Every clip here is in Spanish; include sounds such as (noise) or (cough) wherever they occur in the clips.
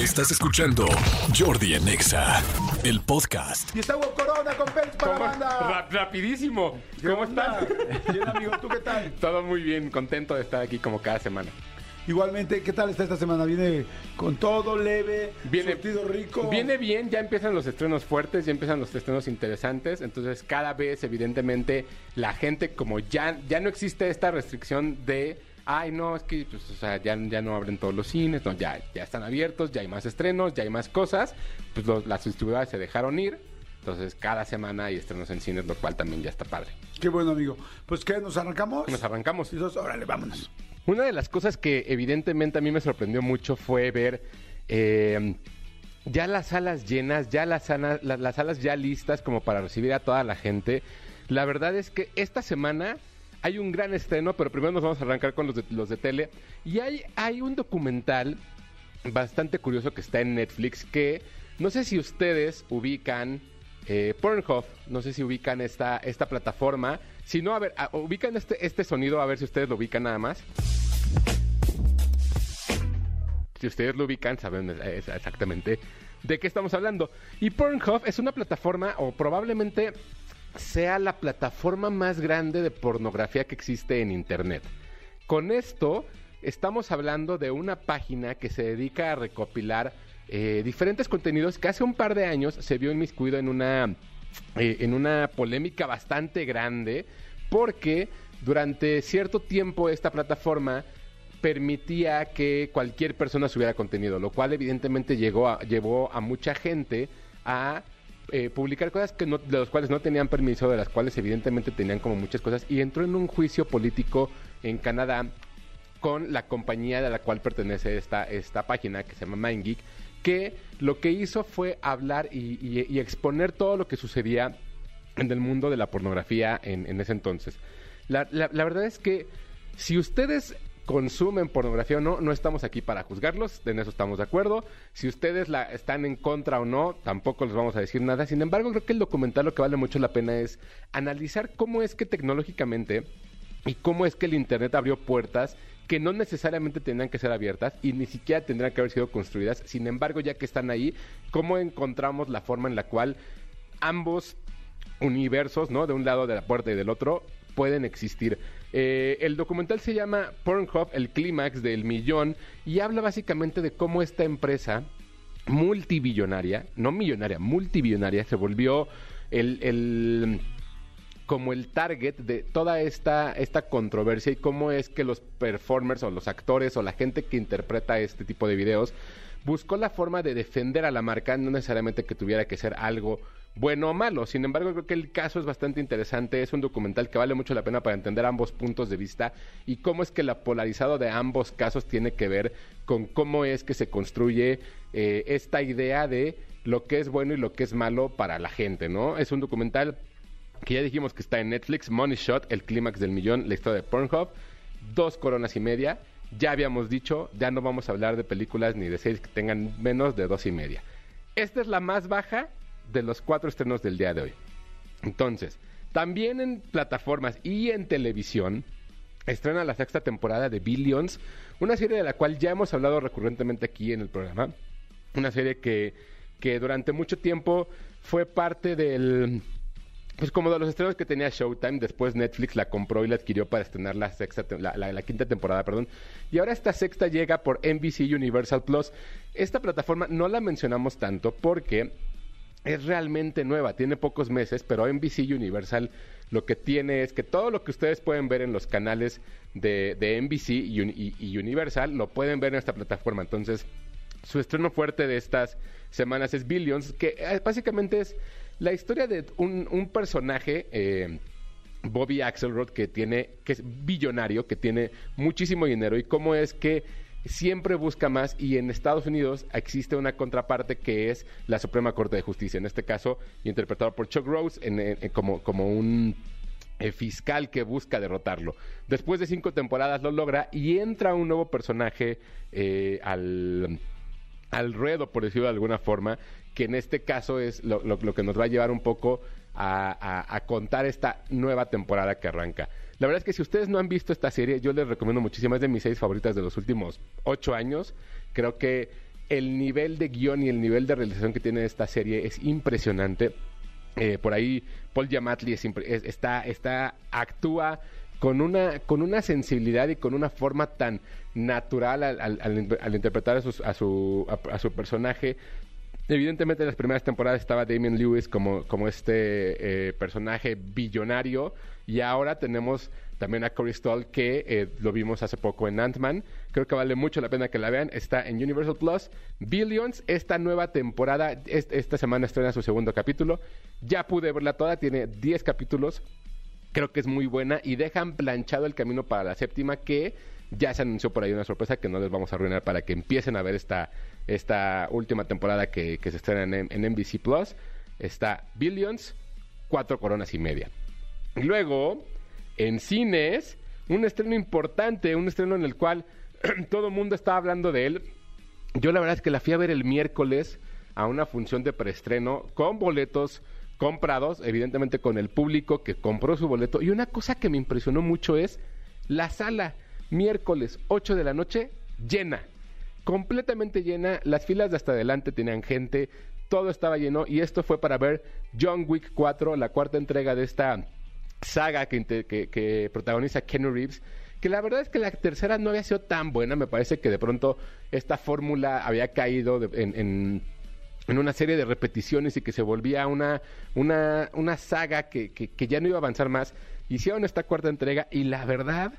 Estás escuchando Jordi en Exa, el podcast. Y está Hugo Corona con Pérez para la ¿Cómo? banda. Ra- rapidísimo. ¿Qué ¿Cómo onda? estás? (laughs) Bien, amigo, ¿tú qué tal? Todo muy bien, contento de estar aquí como cada semana. Igualmente, ¿qué tal está esta semana? ¿Viene con todo leve? Viene surtido rico? Viene bien, ya empiezan los estrenos fuertes, ya empiezan los estrenos interesantes, entonces cada vez evidentemente la gente como ya ya no existe esta restricción de ay no, es que pues, o sea, ya, ya no abren todos los cines, no, ya, ya están abiertos, ya hay más estrenos, ya hay más cosas, pues los- las distribuidoras se dejaron ir, entonces cada semana hay estrenos en cines, lo cual también ya está padre. Qué bueno, amigo. Pues, ¿qué? ¿Nos arrancamos? Nos arrancamos. Y dos, órale, vámonos. Una de las cosas que evidentemente a mí me sorprendió mucho fue ver eh, ya las salas llenas, ya las, las salas ya listas como para recibir a toda la gente. La verdad es que esta semana hay un gran estreno, pero primero nos vamos a arrancar con los de, los de tele. Y hay, hay un documental bastante curioso que está en Netflix que no sé si ustedes ubican eh, Pornhub, no sé si ubican esta, esta plataforma. Si no, a ver, ubican este, este sonido, a ver si ustedes lo ubican nada más. Si ustedes lo ubican, saben exactamente de qué estamos hablando. Y Pornhub es una plataforma, o probablemente sea la plataforma más grande de pornografía que existe en Internet. Con esto estamos hablando de una página que se dedica a recopilar eh, diferentes contenidos que hace un par de años se vio inmiscuido en una, eh, en una polémica bastante grande porque durante cierto tiempo esta plataforma permitía que cualquier persona subiera contenido, lo cual evidentemente llegó llevó a mucha gente a eh, publicar cosas que de las cuales no tenían permiso, de las cuales evidentemente tenían como muchas cosas, y entró en un juicio político en Canadá con la compañía de la cual pertenece esta, esta página que se llama MindGeek, que lo que hizo fue hablar y, exponer todo lo que sucedía en el mundo de la pornografía en, ese entonces. La- la verdad es que si ustedes consumen pornografía o no, no estamos aquí para juzgarlos, en eso estamos de acuerdo. Si ustedes la están en contra o no, tampoco les vamos a decir nada. Sin embargo, creo que el documental lo que vale mucho la pena es analizar cómo es que tecnológicamente y cómo es que el Internet abrió puertas que no necesariamente tendrían que ser abiertas y ni siquiera tendrían que haber sido construidas. Sin embargo, ya que están ahí, cómo encontramos la forma en la cual ambos universos, ¿no? De un lado de la puerta y del otro, pueden existir. Eh, el documental se llama Pornhub, el clímax del millón, y habla básicamente de cómo esta empresa multibillonaria, no millonaria, multibillonaria, se volvió el, el- como el target de toda esta, esta controversia y cómo es que los performers o los actores o la gente que interpreta este tipo de videos buscó la forma de defender a la marca, no necesariamente que tuviera que ser algo bueno o malo. Sin embargo, creo que el caso es bastante interesante. Es un documental que vale mucho la pena para entender ambos puntos de vista y cómo es que la polarizado de ambos casos tiene que ver con cómo es que se construye eh, esta idea de lo que es bueno y lo que es malo para la gente, ¿no? Es un documental que ya dijimos que está en Netflix, Money Shot, el clímax del millón, la historia de Pornhub, dos coronas y media. Ya habíamos dicho, ya no vamos a hablar de películas ni de series que tengan menos de dos y media. Esta es la más baja de los cuatro estrenos del día de hoy. Entonces, también en plataformas y en televisión estrena la sexta temporada de Billions, una serie de la cual ya hemos hablado recurrentemente aquí en el programa. Una serie que, que durante mucho tiempo fue parte del pues como de los estrenos que tenía Showtime, después Netflix la compró y la adquirió para estrenar la sexta, la- la quinta temporada, perdón. Y ahora esta sexta llega por NBC Universal Plus. Esta plataforma no la mencionamos tanto porque es realmente nueva, tiene pocos meses, pero NBC Universal lo que tiene es que todo lo que ustedes pueden ver en los canales de, de NBC y, Uni- y- y Universal lo pueden ver en esta plataforma. Entonces, su estreno fuerte de estas semanas es Billions, que eh, básicamente es la historia de un, un personaje, eh, Bobby Axelrod, que tiene, que es billonario, que tiene muchísimo dinero, y cómo es que siempre busca más y en Estados Unidos existe una contraparte que es la Suprema Corte de Justicia, en este caso interpretado por Chuck Rose en- como, como un eh, fiscal que busca derrotarlo. Después de cinco temporadas lo logra y entra un nuevo personaje eh, al, al ruedo, por decirlo de alguna forma, que en este caso es lo, que nos va a llevar un poco a contar esta nueva temporada que arranca. La verdad es que si ustedes no han visto esta serie, yo les recomiendo muchísimo, es de mis seis favoritas de los últimos ocho años. Creo que el nivel de guion y el nivel de realización que tiene esta serie es impresionante. Eh, por ahí Paul Giamatti es es- está, está, actúa con una, con una sensibilidad y con una forma tan natural al, interpretar a su personaje. Evidentemente en las primeras temporadas estaba Damien Lewis como, como este eh, personaje billonario y ahora tenemos también a Corey Stoll que eh, lo vimos hace poco en Ant-Man. Creo que vale mucho la pena que la vean. Está en Universal Plus. Billions, esta nueva temporada, est- esta semana estrena su segundo capítulo. Ya pude verla toda, tiene 10 capítulos. Creo que es muy buena y dejan planchado el camino para la séptima que ya se anunció por ahí una sorpresa que no les vamos a arruinar para que empiecen a ver esta, esta última temporada que, se estrena en, NBC Plus. Está Billions, cuatro coronas y media. Luego, en cines, un estreno importante, un estreno en el cual (clears throat) todo el mundo estaba hablando de él. Yo la verdad es que la fui a ver el miércoles a una función de preestreno con boletos comprados, evidentemente con el público que compró su boleto. Y una cosa que me impresionó mucho es la sala, miércoles 8 de la noche, llena. Completamente llena. Las filas de hasta adelante tenían gente. Todo estaba lleno. Y esto fue para ver John Wick 4, la cuarta entrega de esta saga que, protagoniza Keanu Reeves. Que la verdad es que la tercera no había sido tan buena. Me parece que de pronto esta fórmula había caído en, una serie de repeticiones y que se volvía una, una, una saga que, que- que ya no iba a avanzar más. Hicieron esta cuarta entrega y la verdad,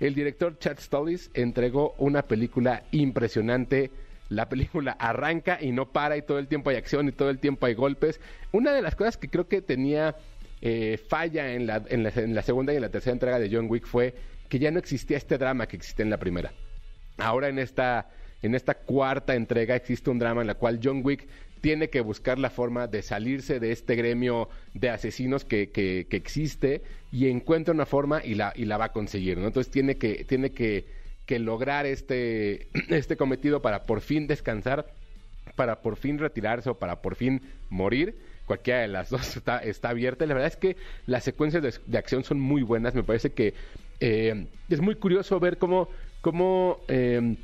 el director Chad Stollis entregó una película impresionante. La película (laughs) arranca y no para y todo el tiempo hay acción y todo el tiempo hay golpes. Una de las cosas que creo que tenía eh, falla en la, en, la, segunda y en la tercera entrega de John Wick fue que ya no existía este drama que existía en la primera. Ahora en esta, en esta cuarta entrega existe un drama en la cual John Wick tiene que buscar la forma de salirse de este gremio de asesinos que, que- existe y encuentra una forma y la, y la va a conseguir, ¿no? Entonces tiene que, tiene que, que lograr este, (clears throat) este cometido para por fin descansar, para por fin retirarse o para por fin morir. Cualquiera de las (laughs) dos está, está abierta. La verdad es que las secuencias de, de acción son muy buenas. Me parece que eh, es muy curioso ver cómo, cómo eh,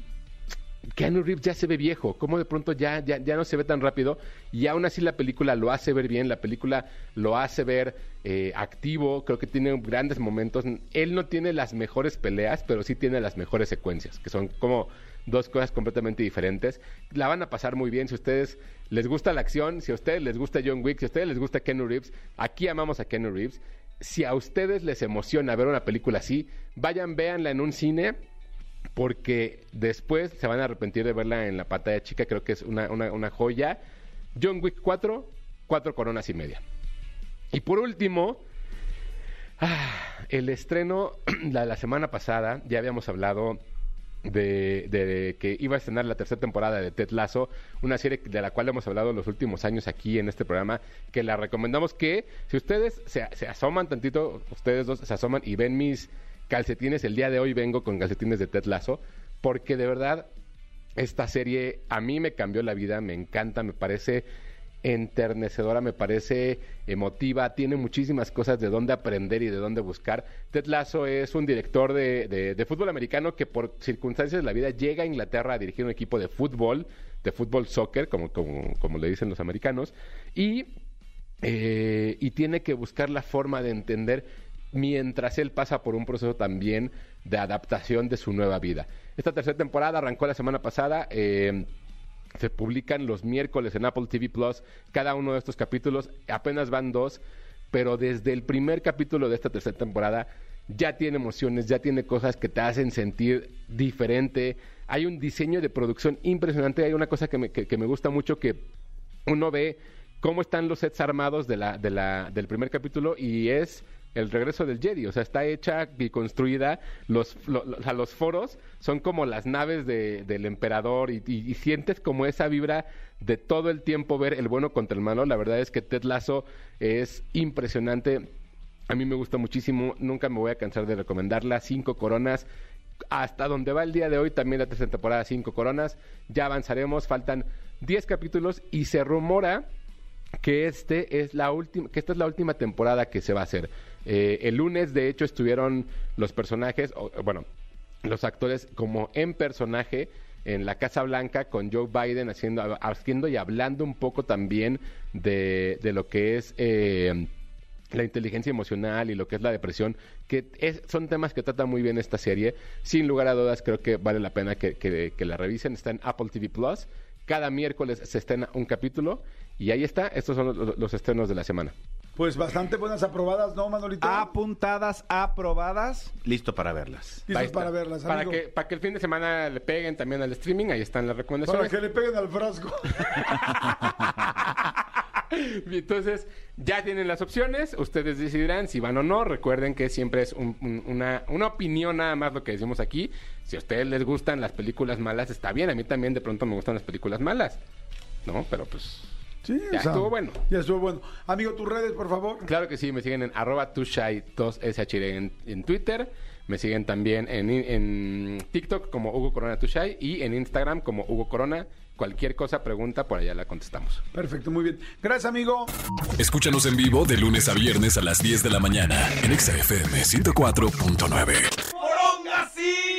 Keanu Reeves ya se ve viejo, cómo de pronto ya, ya, ya no se ve tan rápido y aún así la película lo hace ver bien, la película lo hace ver eh, activo, creo que tiene grandes momentos. Él no tiene las mejores peleas, pero sí tiene las mejores secuencias, que son como dos cosas completamente diferentes. La van a pasar muy bien si ustedes les gusta la acción, si a ustedes les gusta John Wick, si a ustedes les gusta Keanu Reeves, aquí amamos a Keanu Reeves. Si a ustedes les emociona ver una película así, vayan, véanla en un cine porque después se van a arrepentir de verla en la pantalla chica, creo que es una, una, joya. John Wick 4, cuatro coronas y media. Y por último, ah, el estreno (clears throat) la, la semana pasada, ya habíamos hablado de, de que iba a estrenar la tercera temporada de Ted Lasso, una serie de la cual hemos hablado los últimos años aquí en este programa, que la recomendamos que si ustedes se, se asoman tantito, ustedes dos se asoman y ven mis calcetines, el día de hoy vengo con calcetines de Ted Lasso, porque de verdad esta serie a mí me cambió la vida, me encanta, me parece enternecedora, me parece emotiva, tiene muchísimas cosas de dónde aprender y de dónde buscar. Ted Lasso es un director de, de- de fútbol americano que por circunstancias de la vida llega a Inglaterra a dirigir un equipo de fútbol, de fútbol soccer, como, como, como le dicen los americanos, y, eh, y tiene que buscar la forma de entender mientras él pasa por un proceso también de adaptación de su nueva vida. Esta tercera temporada arrancó la semana pasada. eh, se publican los miércoles en Apple TV Plus cada uno de estos capítulos. Apenas van dos, pero desde el primer capítulo de esta tercera temporada ya tiene emociones, ya tiene cosas que te hacen sentir diferente. Hay un diseño de producción impresionante. Hay una cosa que me, que- me gusta mucho que uno ve cómo están los sets armados del primer capítulo y es el regreso del Jedi. O sea, está hecha y construida. Los, los foros son como las naves de- del emperador y sientes como esa vibra de todo el tiempo ver el bueno contra el malo. La verdad es que Ted Lasso es impresionante. A mí me gusta muchísimo. Nunca me voy a cansar de recomendarla. Cinco coronas. Hasta donde va el día de hoy, también la tercera temporada, cinco coronas. Ya avanzaremos. Faltan 10 capítulos y se rumora que este es la última que esta es la última temporada que se va a hacer Eh, el lunes de hecho estuvieron los personajes o, bueno los actores como en personaje en la Casa Blanca con Joe Biden haciendo, haciendo y hablando un poco también de, de lo que es eh, la inteligencia emocional y lo que es la depresión, que es, son temas que trata muy bien esta serie. Sin lugar a dudas, creo que vale la pena que, que- la revisen. Está en Apple TV Plus. Cada miércoles se estrena un capítulo y ahí está. Estos son los estrenos de la semana. Pues bastante buenas aprobadas, ¿no, Manolito? Apuntadas, aprobadas, listo para verlas. Listos está. para verlas, Para amigo. que, para que el fin de semana le peguen también al streaming, ahí están las Para recomendaciones. que le peguen al frasco. (laughs) Entonces, ya tienen las opciones, ustedes decidirán si van o no. Recuerden que siempre es un- un- una, una opinión nada más lo que decimos aquí. Si a ustedes les gustan las películas malas, está bien. A mí también de pronto me gustan las películas malas. ¿No? Pero pues... Sí, Ya estuvo bueno. Ya estuvo bueno. Amigo, tus redes, por favor. Claro que sí, me siguen en arroba tushai2shd en, en Twitter. Me siguen también en, en TikTok como Hugo Corona Tushai y en Instagram como Hugo Corona. Cualquier cosa, pregunta, por allá la contestamos. Perfecto, muy bien. Gracias, amigo. Escúchanos en vivo de lunes a viernes a las 10 de la mañana en Exa FM 104.9.